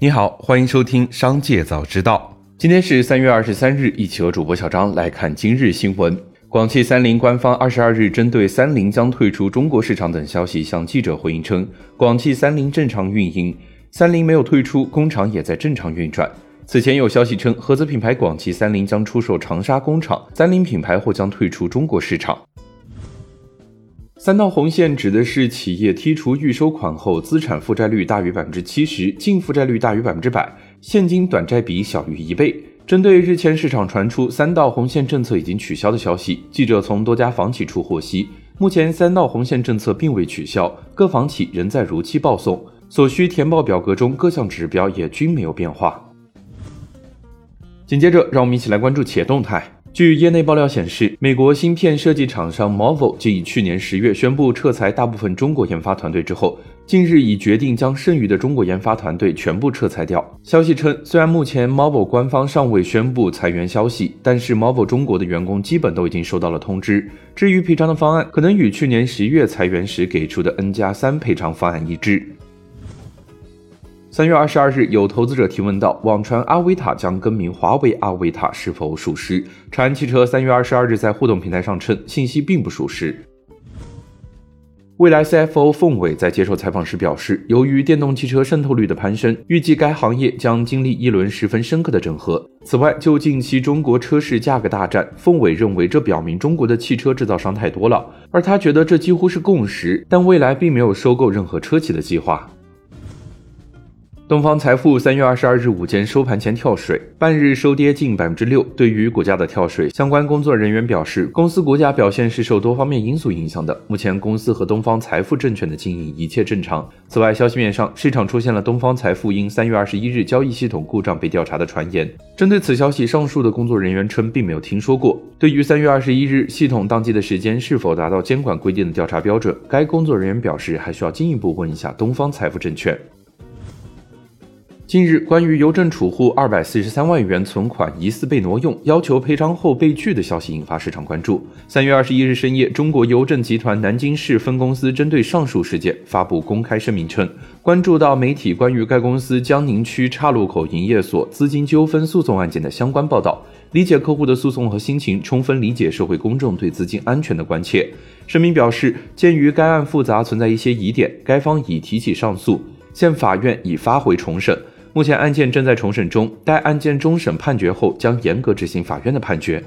你好，欢迎收听《商界早知道》。今天是三月二十三日，一起和主播小张来看今日新闻。广汽三菱官方二十二日针对三菱将退出中国市场等消息向记者回应称，广汽三菱正常运营，三菱没有退出，工厂也在正常运转。此前有消息称，合资品牌广汽三菱将出售长沙工厂，三菱品牌或将退出中国市场。三道红线指的是企业剔除预收款后，资产负债率大于百分之七十，净负债率大于百分之百，现金短债比小于一倍。针对日前市场传出三道红线政策已经取消的消息，记者从多家房企处获悉，目前三道红线政策并未取消，各房企仍在如期报送，所需填报表格中各项指标也均没有变化。紧接着，让我们一起来关注企业动态。据业内爆料显示，美国芯片设计厂商 marvel 继去年十月宣布撤裁大部分中国研发团队之后，近日已决定将剩余的中国研发团队全部撤裁掉。消息称，虽然目前 Marvel 官方尚未宣布裁员消息，但是 Marvell 中国的员工基本都已经收到了通知。至于赔偿的方案，可能与去年十一月裁员时给出的 N 加三赔偿方案一致。三月二十二日，有投资者提问到，网传阿维塔将更名华为阿维塔是否属实？长安汽车三月二十二日在互动平台上称，信息并不属实。未来 CFO 凤伟在接受采访时表示，由于电动汽车渗透率的攀升，预计该行业将经历一轮十分深刻的整合。此外，就近期中国车市价格大战，凤伟认为这表明中国的汽车制造商太多了，而他觉得这几乎是共识。但未来并没有收购任何车企的计划。东方财富三月二十二日午间收盘前跳水，半日收跌近百分之六。对于股价的跳水，相关工作人员表示，公司股价表现是受多方面因素影响的。目前公司和东方财富证券的经营一切正常。此外，消息面上，市场出现了东方财富因三月二十一日交易系统故障被调查的传言。针对此消息，上述的工作人员称并没有听说过。对于三月二十一日系统宕机的时间是否达到监管规定的调查标准，该工作人员表示还需要进一步问一下东方财富证券。近日，关于邮政储户二百四十三万元存款疑似被挪用，要求赔偿后被拒的消息引发市场关注。三月二十一日深夜，中国邮政集团南京市分公司针对上述事件发布公开声明称，关注到媒体关于该公司江宁区岔路口营业所资金纠纷诉讼案件的相关报道，理解客户的诉讼和心情，充分理解社会公众对资金安全的关切。声明表示，鉴于该案复杂，存在一些疑点，该方已提起上诉，现法院已发回重审。目前案件正在重审中，待案件终审判决后，将严格执行法院的判决。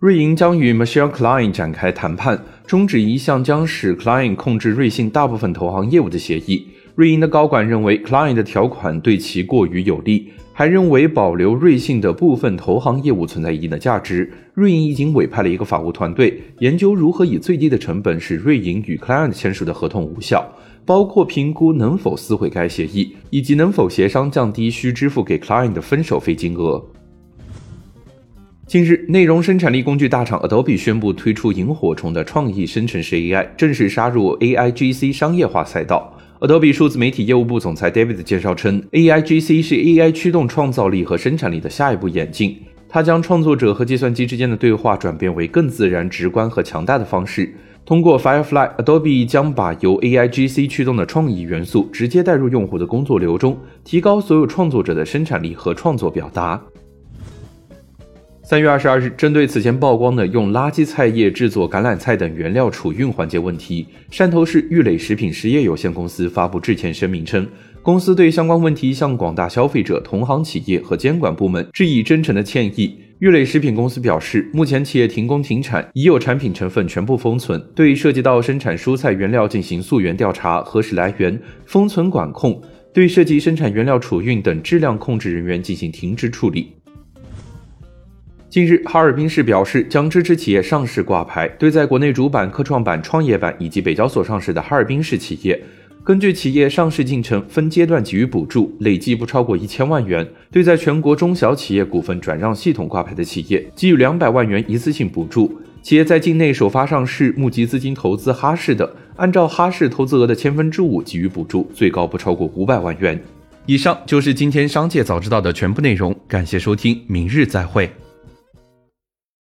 瑞银将与 Michelle Klein 展开谈判，终止一项将使 Klein 控制瑞信大部分投行业务的协议。瑞银的高管认为 Klein 的条款对其过于有利，还认为保留瑞信的部分投行业务存在一定的价值。瑞银已经委派了一个法务团队，研究如何以最低的成本使瑞银与 Klein 签署的合同无效。包括评估能否撕毁该协议，以及能否协商降低需支付给 client 的分手费金额。近日，内容生产力工具大厂 Adobe 宣布推出萤火虫的创意生成式 AI，正式杀入 AIGC 商业化赛道。Adobe 数字媒体业务部总裁 David 介绍称，AIGC 是 AI 驱动创造力和生产力的下一步演进，它将创作者和计算机之间的对话转变为更自然、直观和强大的方式。通过 Firefly，Adobe 将把由 AIGC 驱动的创意元素直接带入用户的工作流中，提高所有创作者的生产力和创作表达。三月二十二日，针对此前曝光的用垃圾菜叶制作橄榄菜等原料储运环节问题，汕头市玉磊食品实业有限公司发布致歉声明称，公司对相关问题向广大消费者、同行企业和监管部门致以真诚的歉意。玉磊食品公司表示，目前企业停工停产，已有产品成分全部封存，对涉及到生产蔬菜原料进行溯源调查、核实来源、封存管控，对涉及生产原料储运等质量控制人员进行停职处理。近日，哈尔滨市表示将支持企业上市挂牌，对在国内主板、科创板、创业板以及北交所上市的哈尔滨市企业。根据企业上市进程分阶段给予补助，累计不超过一千万元。对在全国中小企业股份转让系统挂牌的企业，给予两百万元一次性补助。企业在境内首发上市、募集资金投资哈市的，按照哈市投资额的千分之五给予补助，最高不超过五百万元。以上就是今天商界早知道的全部内容，感谢收听，明日再会。